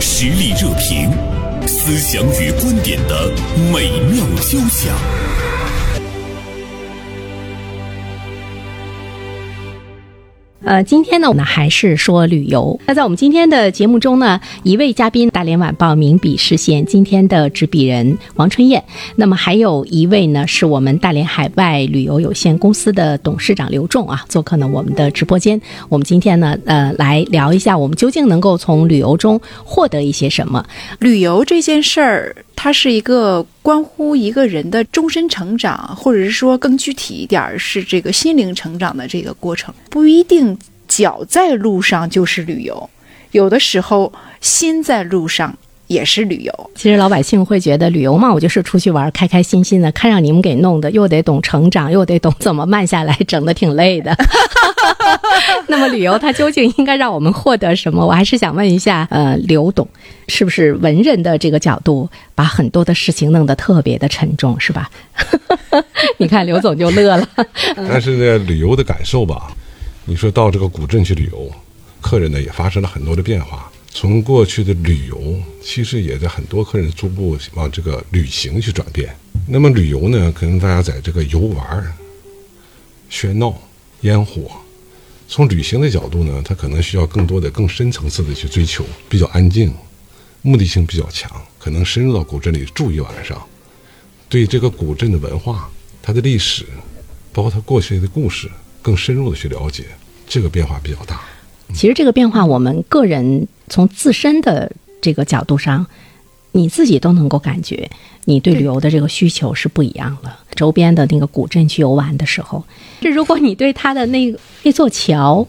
实力热评，思想与观点的美妙交响。呃，今天呢，我们还是说旅游。那在我们今天的节目中呢，一位嘉宾，大连晚报名笔视线今天的执笔人王春燕。那么还有一位呢，是我们大连海外旅游有限公司的董事长刘仲啊，做客呢我们的直播间。我们今天呢，呃，来聊一下我们究竟能够从旅游中获得一些什么。旅游这件事儿，它是一个关乎一个人的终身成长，或者是说更具体一点儿，是这个心灵成长的这个过程，不一定脚在路上就是旅游，有的时候心在路上也是旅游。其实老百姓会觉得旅游嘛，我就是出去玩，开开心心的。看让你们给弄的，又得懂成长，又得懂怎么慢下来，整的挺累的。那么旅游它究竟应该让我们获得什么？我还是想问一下，呃，刘董，是不是文人的这个角度，把很多的事情弄得特别的沉重，是吧？你看刘总就乐了。但是呢，旅游的感受吧，你说到这个古镇去旅游，客人呢也发生了很多的变化。从过去的旅游，其实也在很多客人逐步往这个旅行去转变。那么旅游呢，可能大家在这个游玩、喧闹、烟火。从旅行的角度呢，他可能需要更多的、更深层次的去追求，比较安静，目的性比较强，可能深入到古镇里住一晚上，对这个古镇的文化、它的历史，包括它过去的故事，更深入的去了解，这个变化比较大。其实这个变化，我们个人从自身的这个角度上，你自己都能够感觉，你对旅游的这个需求是不一样了。周边的那个古镇去游玩的时候，这如果你对它的那那座桥，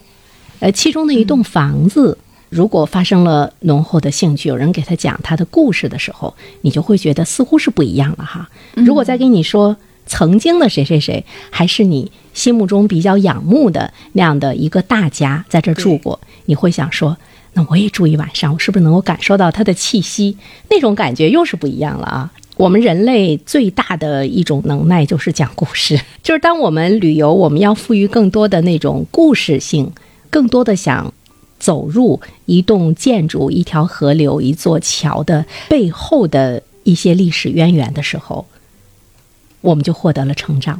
呃，其中的一栋房子，如果发生了浓厚的兴趣，有人给他讲他的故事的时候，你就会觉得似乎是不一样了哈。如果再跟你说曾经的谁谁谁，还是你心目中比较仰慕的那样的一个大家在这儿住过，你会想说，那我也住一晚上，我是不是能够感受到它的气息？那种感觉又是不一样了啊。我们人类最大的一种能耐就是讲故事，就是当我们旅游，我们要赋予更多的那种故事性，更多的想走入一栋建筑、一条河流、一座桥的背后的一些历史渊源的时候，我们就获得了成长。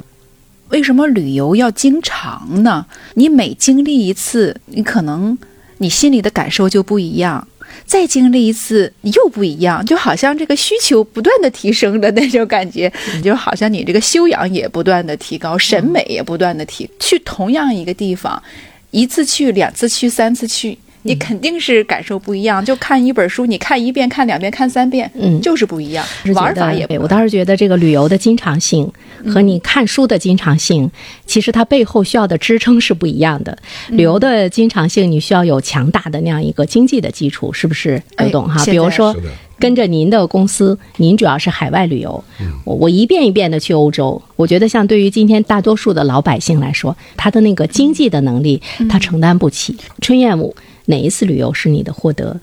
为什么旅游要经常呢？你每经历一次，你可能你心里的感受就不一样。再经历一次又不一样，就好像这个需求不断的提升的那种感觉，就好像你这个修养也不断的提高，审美也不断的提。去同样一个地方，一次去、两次去、三次去，你肯定是感受不一样。就看一本书，你看一遍、看两遍、看三遍，嗯，就是不一样，玩法也。我倒是觉得这个旅游的经常性和你看书的经常性，其实它背后需要的支撑是不一样的。旅游的经常性，你需要有强大的那样一个经济的基础，是不是？刘董哈，比如说跟着您的公司，您主要是海外旅游，我我一遍一遍的去欧洲，我觉得像对于今天大多数的老百姓来说，他的那个经济的能力，他承担不起。春燕，舞哪一次旅游是你的获得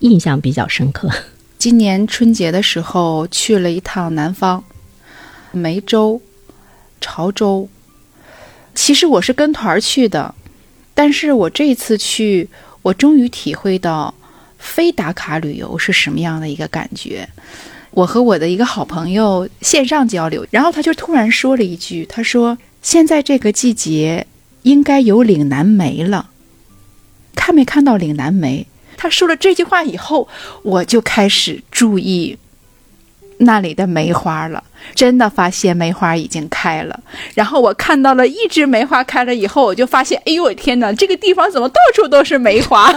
印象比较深刻？今年春节的时候去了一趟南方，梅州、潮州。其实我是跟团去的，但是我这次去，我终于体会到非打卡旅游是什么样的一个感觉。我和我的一个好朋友线上交流，然后他就突然说了一句：“他说现在这个季节应该有岭南梅了，看没看到岭南梅？”他说了这句话以后，我就开始注意那里的梅花了。真的发现梅花已经开了，然后我看到了一枝梅花开了以后，我就发现，哎呦我天哪，这个地方怎么到处都是梅花？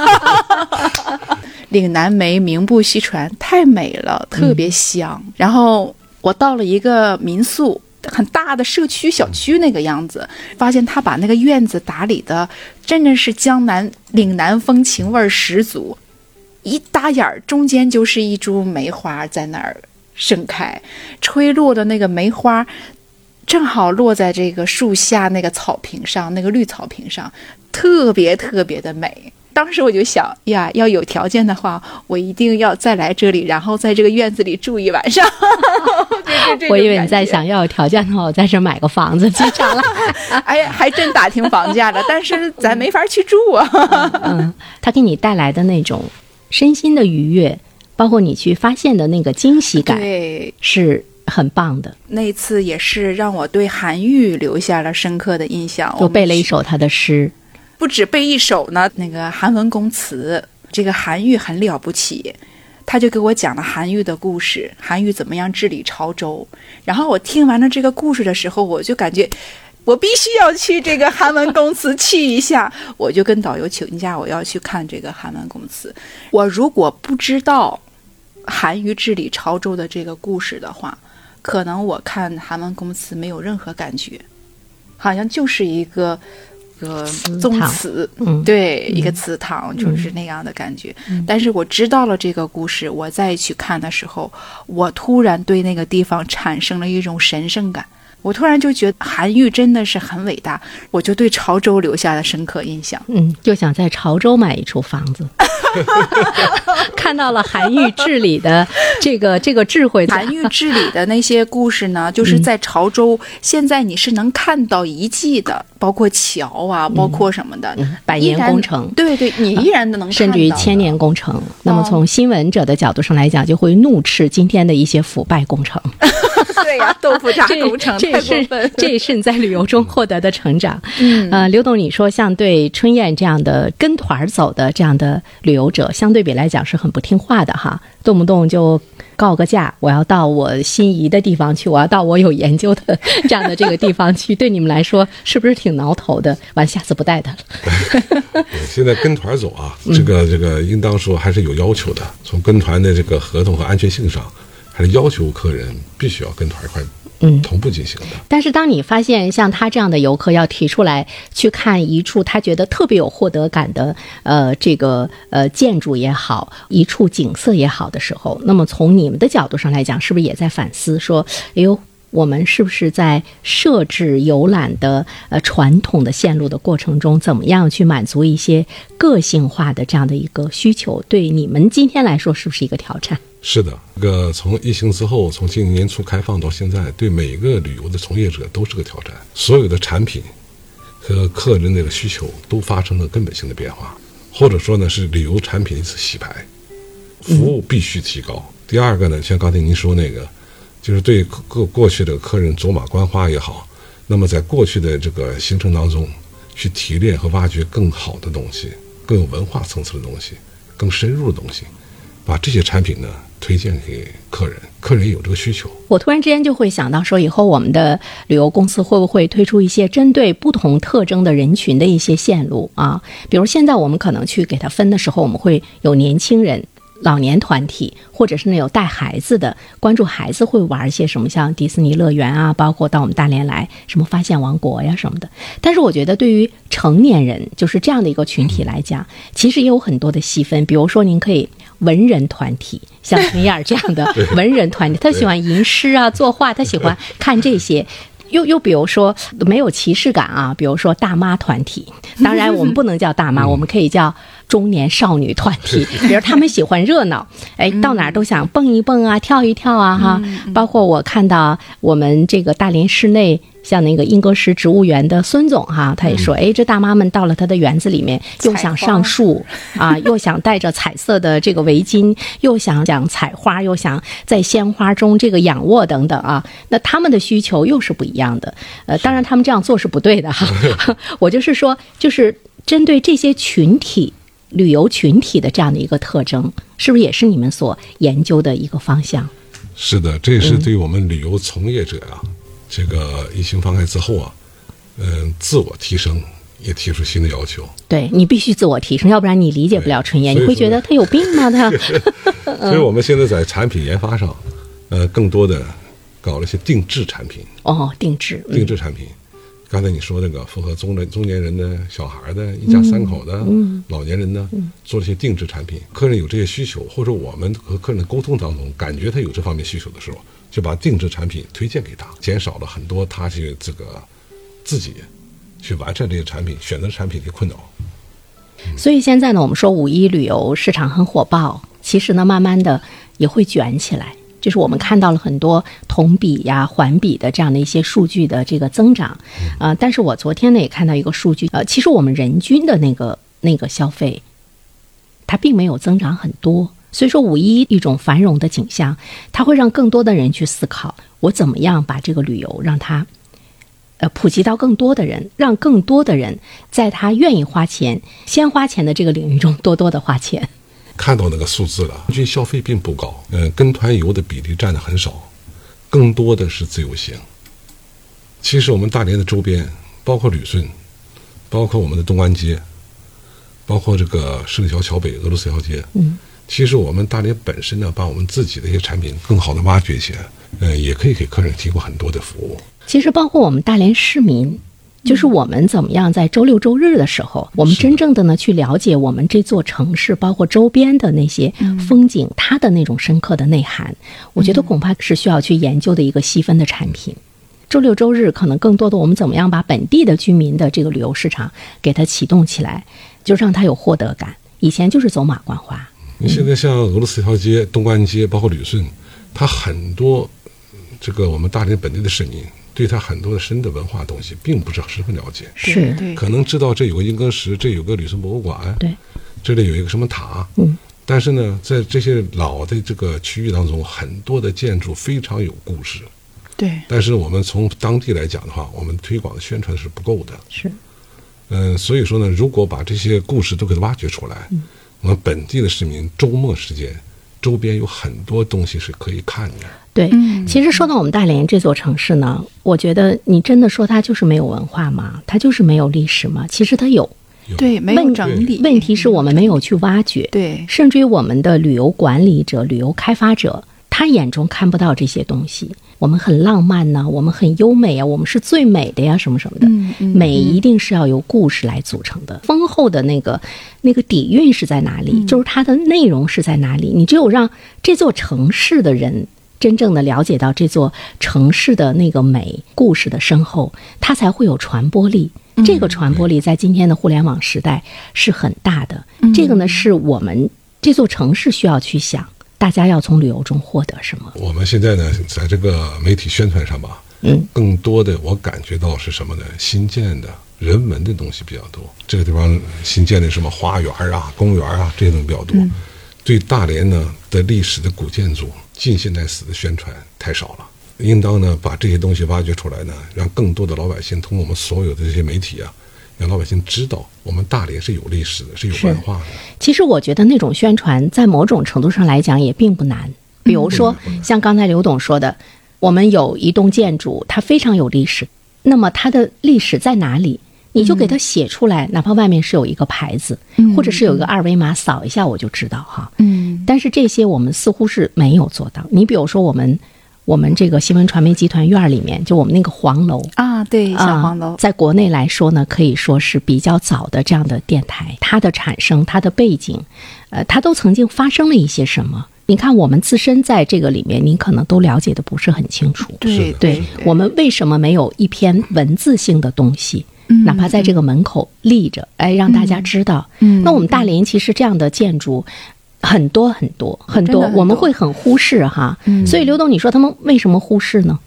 岭南梅名不虚传，太美了，特别香。然后我到了一个民宿。很大的社区小区那个样子，发现他把那个院子打理的真的是江南岭南风情味儿十足，一打眼儿中间就是一株梅花在那儿盛开，吹落的那个梅花正好落在这个树下那个草坪上，那个绿草坪上，特别特别的美。当时我就想呀，要有条件的话，我一定要再来这里，然后在这个院子里住一晚上。我以为你在想要有条件的话，我在这买个房子经常来。哎呀，还真打听房价了，但是咱没法去住啊。嗯，它给你带来的那种身心的愉悦，包括你去发现的那个惊喜感，对，是很棒的。那次也是让我对韩愈留下了深刻的印象。我背了一首他的诗，不止背一首呢，那个韩文公词，这个韩愈很了不起。他就给我讲了韩愈的故事，韩愈怎么样治理潮州。然后我听完了这个故事的时候，我就感觉我必须要去这个韩文公祠去一下。我就跟导游请假，我要去看这个韩文公祠。我如果不知道韩愈治理潮州的这个故事的话，可能我看韩文公祠没有任何感觉，好像就是一个。个宗祠，嗯，对，一个祠堂，就是那样的感觉。但是我知道了这个故事，我再去看的时候，我突然对那个地方产生了一种神圣感。我突然就觉得韩愈真的是很伟大，我就对潮州留下了深刻印象。嗯，就想在潮州买一处房子。看到了韩愈治理的这个这个智慧，韩愈治理的那些故事呢，就是在潮州，现在你是能看到遗迹的，包括桥啊，包括什么的，百年工程。对对，你依然都能，甚至于千年工程。那么从新闻者的角度上来讲，就会怒斥今天的一些腐败工程。对呀，豆腐渣工程太过分。这也是你在旅游中获得的成长。嗯，呃，刘董，你说像对春燕这样的跟团走的这样的旅游者，相对比来讲是很不听话的哈，动不动就告个假，我要到我心仪的地方去，我要到我有研究的这样的这个地方去，对你们来说是不是挺挠头的？完，下次不带他了。现在跟团走啊，这个这个应当说还是有要求的，从跟团的这个合同和安全性上。还是要求客人必须要跟团一块，嗯，同步进行的。但是，当你发现像他这样的游客要提出来去看一处他觉得特别有获得感的，呃，这个呃建筑也好，一处景色也好的时候，那么从你们的角度上来讲，是不是也在反思说，哎呦，我们是不是在设置游览的呃传统的线路的过程中，怎么样去满足一些个性化的这样的一个需求？对你们今天来说，是不是一个挑战？是的，这个从疫情之后，从今年年初开放到现在，对每个旅游的从业者都是个挑战。所有的产品和客人那个需求都发生了根本性的变化，或者说呢是旅游产品一次洗牌，服务必须提高。第二个呢，像刚才您说那个，就是对过过去的客人走马观花也好，那么在过去的这个行程当中，去提炼和挖掘更好的东西，更有文化层次的东西，更深入的东西，把这些产品呢。推荐给客人，客人有这个需求。我突然之间就会想到，说以后我们的旅游公司会不会推出一些针对不同特征的人群的一些线路啊？比如现在我们可能去给他分的时候，我们会有年轻人。老年团体，或者是那有带孩子的，关注孩子会玩一些什么，像迪士尼乐园啊，包括到我们大连来，什么发现王国呀什么的。但是我觉得，对于成年人，就是这样的一个群体来讲，其实也有很多的细分。比如说，您可以文人团体，像陈燕这样的文人团体，他喜欢吟诗啊、作画，他喜欢看这些。又又比如说没有歧视感啊，比如说大妈团体，当然我们不能叫大妈，我们可以叫中年少女团体。比如他们喜欢热闹，哎，到哪儿都想蹦一蹦啊，跳一跳啊，哈。包括我看到我们这个大连市内。像那个英格石植物园的孙总哈，他也说，哎，这大妈们到了他的园子里面，又想上树啊，又想戴着彩色的这个围巾，又想想采花，又想在鲜花中这个仰卧等等啊，那他们的需求又是不一样的。呃，当然他们这样做是不对的哈。我就是说，就是针对这些群体旅游群体的这样的一个特征，是不是也是你们所研究的一个方向？是的，这也是对我们旅游从业者啊。这个疫情放开之后啊，嗯，自我提升也提出新的要求。对你必须自我提升，要不然你理解不了春燕，你会觉得他有病吗？他。所以我们现在在产品研发上，呃，更多的搞了一些定制产品。哦，定制，定制产品。刚才你说那个符合中年中年人的小孩的一家三口的老年人呢，做了些定制产品。客人有这些需求，或者我们和客人的沟通当中，感觉他有这方面需求的时候，就把定制产品推荐给他，减少了很多他去这个自己去完善这些产品、选择产品的困扰。所以现在呢，我们说五一旅游市场很火爆，其实呢，慢慢的也会卷起来。就是我们看到了很多同比呀、环比的这样的一些数据的这个增长，啊，但是我昨天呢也看到一个数据，呃，其实我们人均的那个那个消费。它并没有增长很多。所以说，五一一种繁荣的景象，它会让更多的人去思考，我怎么样把这个旅游让它，呃，普及到更多的人，让更多的人在他愿意花钱、先花钱的这个领域中多多的花钱。看到那个数字了，人均消费并不高，嗯，跟团游的比例占的很少，更多的是自由行。其实我们大连的周边，包括旅顺，包括我们的东安街，包括这个十里桥桥北俄罗斯桥街，嗯，其实我们大连本身呢，把我们自己的一些产品更好的挖掘起来，呃，也可以给客人提供很多的服务。其实包括我们大连市民，就是我们怎么样在周六周日的时候，我们真正的呢去了解我们这座城市，包括周边的那些风景，它的那种深刻的内涵，我觉得恐怕是需要去研究的一个细分的产品。周六周日可能更多的我们怎么样把本地的居民的这个旅游市场给它启动起来，就让它有获得感。以前就是走马观花，你现在像俄罗斯一条街、东关街，包括旅顺，它很多嗯这个我们大连本地的市民对他很多的深的文化东西并不是十分了解，是。对，可能知道这有个英歌石，这有个旅顺博物馆，对，这里有一个什么塔，嗯，但是呢，在这些老的这个区域当中，很多的建筑非常有故事，对，但是我们从当地来讲的话，我们推广的宣传是不够的，是。嗯，所以说呢，如果把这些故事都给它挖掘出来，我们本地的市民周末时间周边有很多东西是可以看的。对，嗯其实说到我们大连这座城市呢，我觉得你真的说它就是没有文化吗？它就是没有历史吗？其实它有，对，没有问整理。问题是我们没有去挖掘，对，甚至于我们的旅游管理者、旅游开发者，他眼中看不到这些东西。我们很浪漫呐、我们很优美啊，我们是最美的呀，什么什么的。嗯嗯美一定是要由故事来组成的，丰厚的那个那个底蕴是在哪里？嗯就是它的内容是在哪里？你只有让这座城市的人。真正的了解到这座城市的那个美、故事的深厚，它才会有传播力。嗯这个传播力在今天的互联网时代是很大的。嗯这个呢，是我们这座城市需要去想，大家要从旅游中获得什么？我们现在呢，在这个媒体宣传上吧，嗯，更多的我感觉到是什么呢？新建的人文的东西比较多。这个地方新建的什么花园啊、公园啊，这些东西比较多。对大连呢的历史的古建筑、近现代史的宣传太少了。应当呢把这些东西挖掘出来呢，让更多的老百姓通过我们所有的这些媒体啊，让老百姓知道我们大连是有历史的，是有文化的。其实我觉得那种宣传在某种程度上来讲也并不难。比如说，像刚才刘董说的，我们有一栋建筑，它非常有历史，那么它的历史在哪里？你就给它写出来，哪怕外面是有一个牌子，或者是有一个二维码，扫一下我就知道哈。嗯但是这些我们似乎是没有做到。你比如说，我们我们这个新闻传媒集团院儿里面，就我们那个黄楼，啊，对，小黄楼啊，在国内来说呢，可以说是比较早的这样的电台，它的产生、它的背景，呃，它都曾经发生了一些什么？你看，我们自身在这个里面，您可能都了解的不是很清楚。对对我们为什么没有一篇文字性的东西？嗯哪怕在这个门口立着，哎，让大家知道。嗯那我们大连其实这样的建筑很多很多很多，我们会很忽视哈。嗯所以刘董，你说他们为什么忽视呢？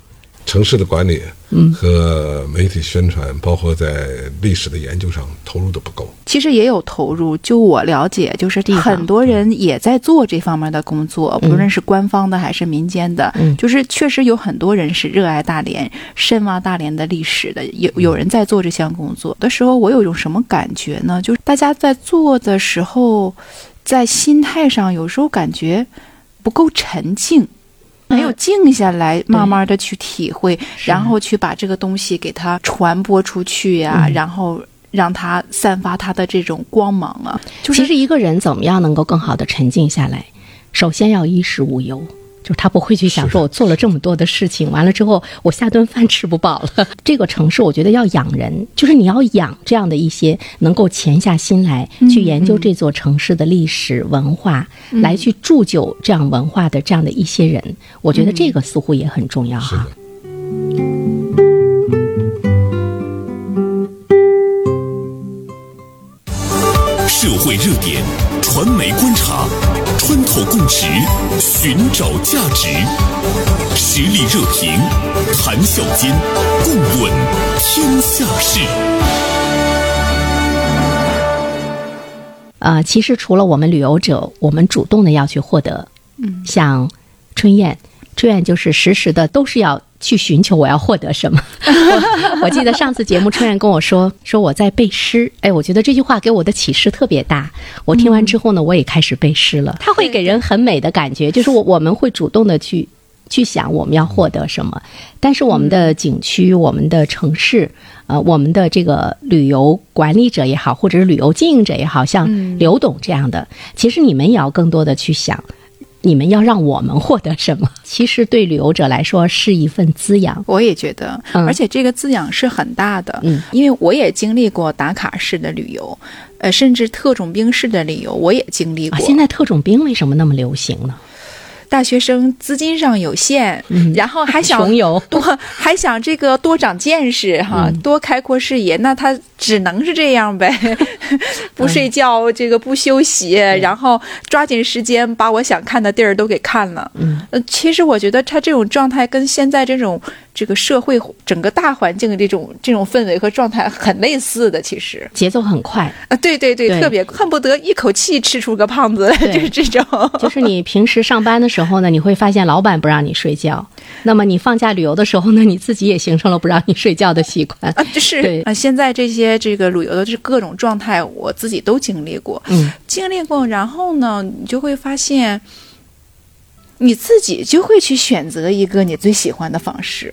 城市的管理嗯和媒体宣传，包括在历史的研究上投入的不够。其实也有投入，就我了解，就是很多人也在做这方面的工作，不论是官方的还是民间的，嗯就是确实有很多人是热爱大连、深挖大连的历史的，有有人在做这项工作的时候，我有一种什么感觉呢？就是大家在做的时候，在心态上有时候感觉不够沉静。没有静下来，慢慢的去体会，然后去把这个东西给它传播出去呀、嗯然后让它散发它的这种光芒啊。就是其实一个人怎么样能够更好的沉静下来，首先要衣食无忧。就是他不会去想说，我做了这么多的事情，完了之后我下顿饭吃不饱了。这个城市，我觉得要养人，就是你要养这样的一些能够潜下心来去研究这座城市的历史文化，来去铸就这样文化的这样的一些人，我觉得这个似乎也很重要哈。社会热点，传媒观察，穿透共识，寻找价值，实力热评，谈笑间，共论天下事。呃，其实除了我们旅游者，我们主动的要去获得，嗯，像春燕，春燕就是时时的都是要去寻求我要获得什么。我 我记得上次节目春燕跟我说，说我在背诗，哎，我觉得这句话给我的启示特别大。我听完之后呢，我也开始背诗了。它会给人很美的感觉，就是我我们会主动的去。去想我们要获得什么，但是我们的景区、我们的城市，呃，我们的这个旅游管理者也好，或者是旅游经营者也好，像刘董这样的，其实你们也要更多的去想，你们要让我们获得什么？其实对旅游者来说是一份滋养。我也觉得，嗯而且这个滋养是很大的。嗯，因为我也经历过打卡式的旅游，呃，甚至特种兵式的旅游，我也经历过。啊，现在特种兵为什么那么流行呢？大学生资金上有限，嗯然后还想 多，还想这个多长见识哈，嗯。多开阔视野，那他只能是这样呗，不睡觉，这个不休息，然后抓紧时间把我想看的地儿都给看了。嗯，呃，其实我觉得他这种状态跟现在这种这个社会整个大环境的这种这种氛围和状态很类似的，其实节奏很快，啊，对对对，对特别恨不得一口气吃出个胖子来，就是这种。就是你平时上班的时候呢，你会发现老板不让你睡觉，那么你放假旅游的时候呢，你自己也形成了不让你睡觉的习惯。啊，就是啊，现在这些这个旅游的这各种状态，我自己都经历过，嗯，经历过，然后呢，你就会发现，你自己就会去选择一个你最喜欢的方式。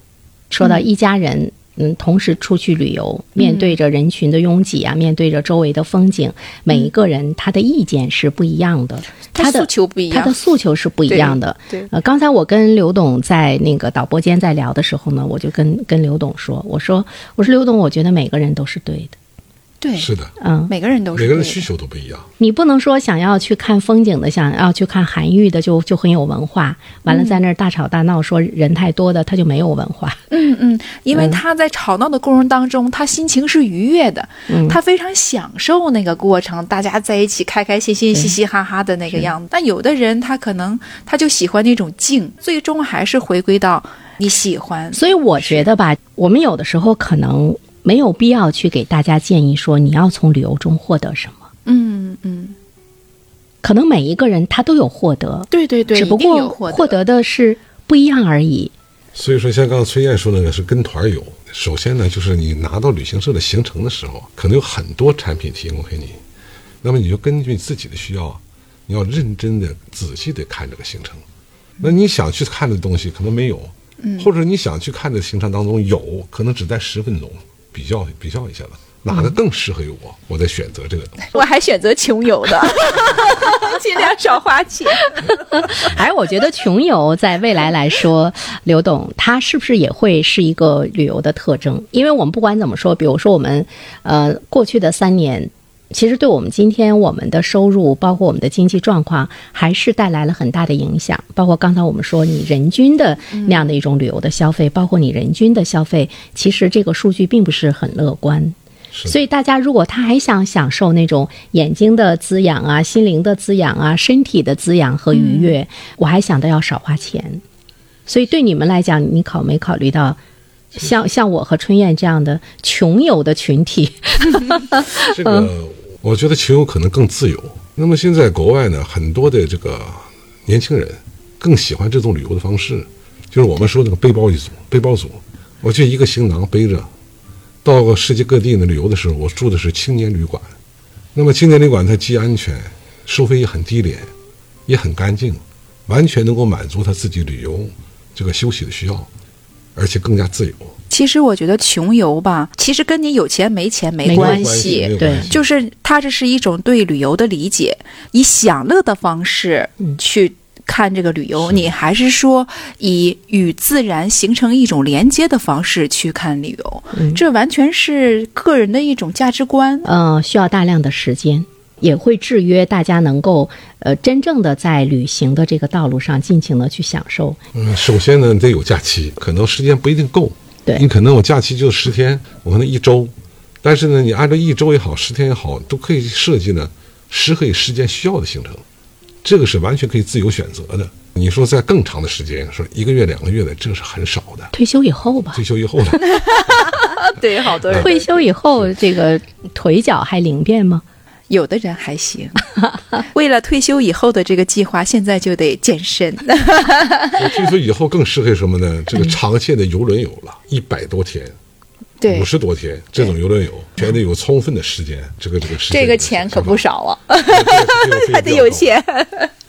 说到一家人，嗯，同时出去旅游，面对着人群的拥挤啊，面对着周围的风景，每一个人他的意见是不一样的，他的诉求不一样。他的诉求是不一样的。对，呃，刚才我跟刘董在那个导播间在聊的时候呢，我就跟跟刘董说，我说我说刘董，我觉得每个人都是对的，对，是的，嗯，每个人都是每个人的需求都不一样。你不能说想要去看风景的，想要去看韩愈的就就很有文化，完了在那儿大吵大闹，说人太多的他就没有文化。嗯嗯，因为嗯。他在吵闹的过程当中，他心情是愉悦的，嗯。他非常享受那个过程，大家在一起开开心心、嘻嘻哈哈的那个样子。但有的人他可能他就喜欢那种静，最终还是回归到你喜欢。所以我觉得吧，我们有的时候可能没有必要去给大家建议说你要从旅游中获得什么，嗯嗯，可能每一个人他都有获得，对对对，只不过获得的是不一样而已。所以说，像刚刚崔燕说那个是跟团游。首先呢，就是你拿到旅行社的行程的时候，可能有很多产品提供给你，那么你就根据你自己的需要，你要认真的、仔细的看这个行程。那你想去看的东西可能没有，或者你想去看的行程当中有可能只在十分钟，比较比较一下子，哪个更适合于我，我再选择这个东西。我还选择穷游的，尽量少花钱。而 我觉得穷游在未来来说，刘董他是不是也会是一个旅游的特征？因为我们不管怎么说，比如说我们呃过去的三年，其实对我们今天我们的收入，包括我们的经济状况，还是带来了很大的影响。包括刚才我们说，你人均的那样的一种旅游的消费，包括你人均的消费，其实这个数据并不是很乐观。所以大家如果他还想享受那种眼睛的滋养啊、心灵的滋养啊、身体的滋养和愉悦，我还想到要少花钱。所以对你们来讲，你考没考虑到像像我和春燕这样的穷游的群体？这个我觉得穷游可能更自由。那么现在国外呢，很多的这个年轻人更喜欢这种旅游的方式，就是我们说那个背包一族、背包族，我就一个行囊背着，到世界各地呢旅游的时候，我住的是青年旅馆。那么青年旅馆它既安全，收费也很低廉，也很干净，完全能够满足他自己旅游这个休息的需要，而且更加自由。其实我觉得穷游吧，其实跟你有钱没钱没没关关系。对就是它这是一种对旅游的理解，以享乐的方式嗯去看这个旅游，你还是说以与自然形成一种连接的方式去看旅游？嗯这完全是个人的一种价值观。呃，需要大量的时间，也会制约大家能够呃真正的在旅行的这个道路上尽情的去享受。嗯，首先呢，你得有假期，可能时间不一定够。对你可能我假期就十天，我可能一周，但是呢，你按照一周也好，十天也好，都可以设计呢适合于时间需要的行程，这个是完全可以自由选择的。你说在更长的时间，说一个月、两个月的，这个是很少的。退休以后吧，退休以后呢，对，好多人退休以后这个腿脚还灵便吗？有的人还行，为了退休以后的这个计划，现在就得健身。我听说以后更适合什么呢？这个长线的游轮游了，一百多天。对五，十多天，这种游轮游，全得有充分的时间，这个这个时间这个钱可不少啊，还 还得有，钱。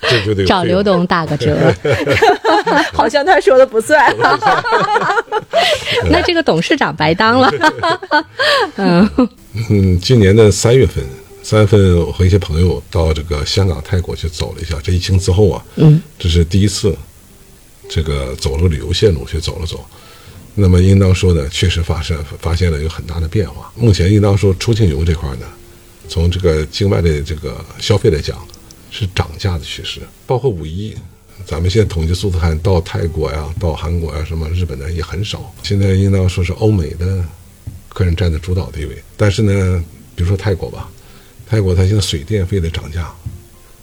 这就得有费用找刘董打个折。好像他说的不算。那这个董事长白当了。嗯，嗯，今年的三月份，三月份我和一些朋友到这个香港、泰国去走了一下。这疫情之后啊，嗯，这是第一次，这个走了旅游线路去走了走。那么应当说呢，确实发生发现了有很大的变化。目前应当说出境游这块呢，从这个境外的这个消费来讲，是涨价的趋势。包括五一，咱们现在统计数字看到泰国呀、到韩国呀、什么日本的也很少。现在应当说是欧美的客人占的主导地位。但是呢，比如说泰国吧，泰国它现在水电费的涨价，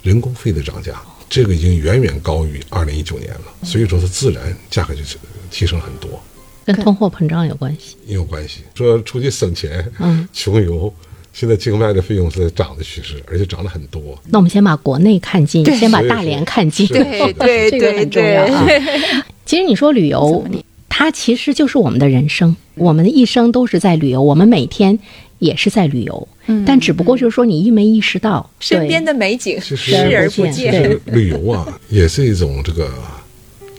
人工费的涨价，这个已经远远高于二零一九年了。所以说它自然价格就是提升很多。跟通货膨胀有关系。也有关系。说出去省钱，嗯，穷游，现在境外的费用是在涨的趋势，而且涨得很多。那我们先把国内看尽，先把大连看尽。对 对对这个很重要啊。其实你说旅游，它其实就是我们的人生，我们的一生都是在旅游，我们每天也是在旅游，但只不过就是说你意没意识到身边的的美景其实视而不见。这个旅游啊，也是一种这个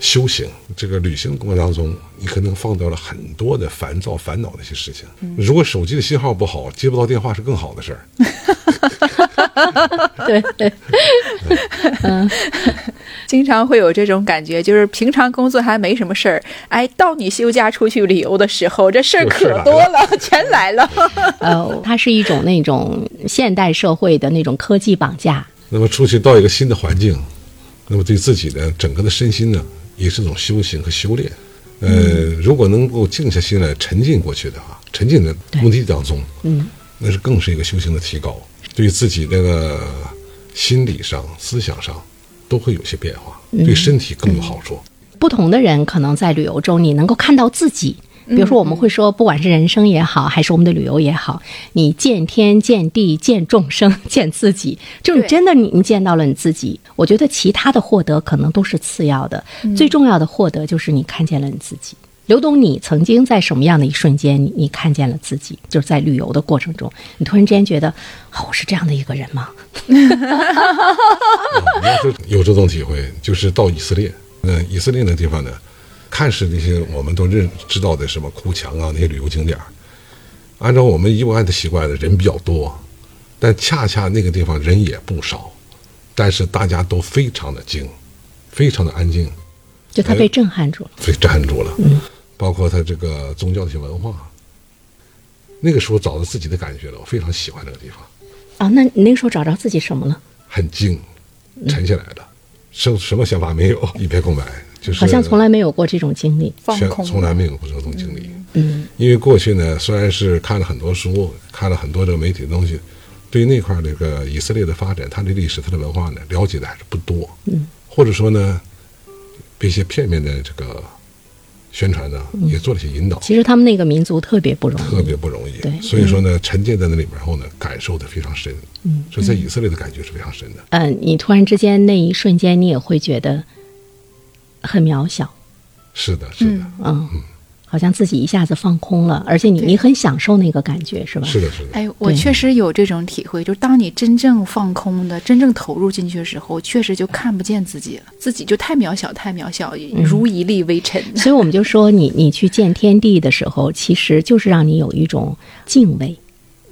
修行。这个旅行过程当中，你可能放掉了很多的烦躁、烦恼的一些事情。如果手机的信号不好，接不到电话是更好的事儿。对对经常会有这种感觉，就是平常工作还没什么事儿，哎，到你休假出去旅游的时候，这事儿可多了，全来了。呃，它是一种那种现代社会的那种科技绑架。那么出去到一个新的环境，那么对自己的整个的身心呢，也是一种修行和修炼。呃，如果能够静下心来沉浸过去的话，沉浸在目的当中，嗯，那是更是一个修行的提高，对自己那个心理上、思想上都会有些变化，对身体更有好处。不同的人可能在旅游中，你能够看到自己。比如说，我们会说，不管是人生也好，还是我们的旅游也好，你见天、见地、见众生、见自己，就是真的你你见到了你自己。我觉得其他的获得可能都是次要的，最重要的获得就是你看见了你自己。刘董，你曾经在什么样的一瞬间，你你看见了自己？就是在旅游的过程中，你突然之间觉得，哦，我是这样的一个人吗？你要说有这种体会，就是到以色列，嗯，以色列那地方呢，看似那些我们都认知道的什么哭墙啊那些旅游景点，按照我们以往的习惯的人比较多，但恰恰那个地方人也不少，但是大家都非常的静，非常的安静，就他被震撼住了。被震撼住了。嗯包括他这个宗教的一些文化，那个时候找到自己的感觉了，我非常喜欢这个地方。啊，那你那个时候找着自己什么了？很静，沉下来了，什什么想法没有，一片空白，就是好像从来没有过这种经历。放空，从来没有过这种经历。嗯，因为过去呢，虽然是看了很多书，看了很多这个媒体的东西，对于那块儿这个以色列的发展、它的历史、它的文化呢，了解的还是不多。嗯，或者说呢，被一些片面的这个宣传呢，也做了一些引导。其实他们那个民族特别不容易，特别不容易。对，所以说呢，沉浸在那里面后呢，感受的非常深。嗯，所以在以色列的感觉是非常深的。嗯，你突然之间那一瞬间，你也会觉得很渺小，是的，是的，嗯，好像自己一下子放空了，而且你你很享受那个感觉，是吧？是的，是的。哎，我确实有这种体会，就是当你真正放空的、真正投入进去的时候，确实就看不见自己了，自己就太渺小、太渺小，如一粒微尘。所以我们就说你，你去见天地的时候，其实就是让你有一种敬畏。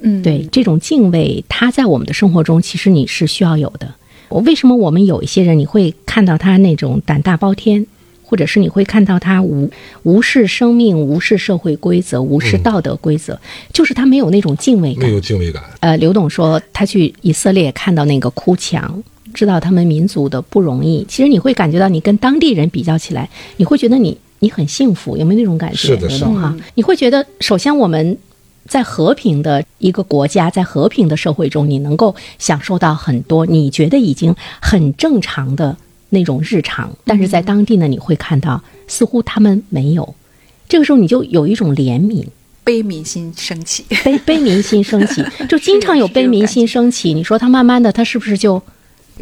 嗯，对，这种敬畏，它在我们的生活中，其实你是需要有的。我为什么我们有一些人，你会看到他那种胆大包天，或者是你会看到他无无视生命、无视社会规则、无视道德规则，就是他没有那种敬畏感没。有敬畏感，呃，刘董说他去以色列看到那个哭墙，知道他们民族的不容易。其实你会感觉到，你跟当地人比较起来，你会觉得你你很幸福，有没有那种感觉？是的是的刘董哈，你会觉得，首先我们在和平的一个国家，在和平的社会中，你能够享受到很多你觉得已经很正常的那种日常，但是在当地呢，你会看到似乎他们没有。这个时候你就有一种怜悯，悲悯心升起。悲悲悯心升起，就经常有悲悯心升起。你说他慢慢的，他是不是就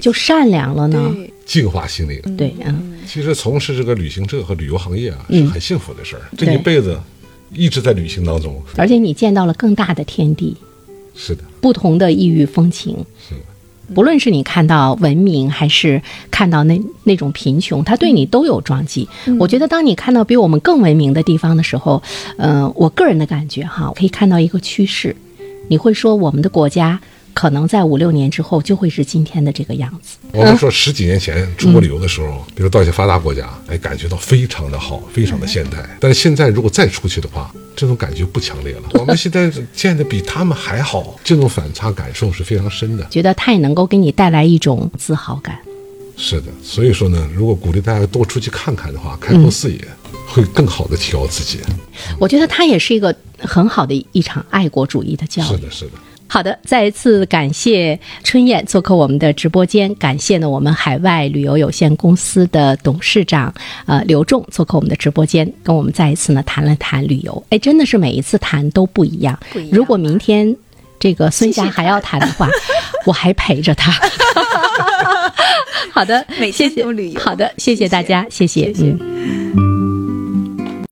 就善良了呢？净化心灵。对，嗯，其实从事这个旅行社和旅游行业啊，是很幸福的事儿。这一辈子一直在旅行当中，而且你见到了更大的天地，是的，不同的异域风情。是的。不论是你看到文明，还是看到那那种贫穷，它对你都有撞击。我觉得，当你看到比我们更文明的地方的时候，呃，我个人的感觉哈，可以看到一个趋势，你会说我们的国家可能在五六年之后就会是今天的这个样子。我们说十几年前出国旅游的时候，比如到一些发达国家，哎，感觉到非常的好，非常的现代。但是现在如果再出去的话，这种感觉不强烈了。我们现在见的比他们还好，这种反差感受是非常深的。觉得它也能够给你带来一种自豪感。是的，所以说呢，如果鼓励大家多出去看看的话，开阔视野，会更好的提高自己。我觉得他也是一个很好的一场爱国主义的教育。是的，是的。好的，再一次感谢春燕做客我们的直播间，感谢呢我们海外旅游有限公司的董事长呃刘仲做客我们的直播间，跟我们再一次呢谈了谈旅游。哎，真的是每一次谈都不一样。一样如果明天这个孙霞还要谈的话，我还陪着他。好的，每谢谢天都旅游好的，谢谢大家，谢谢，谢谢嗯。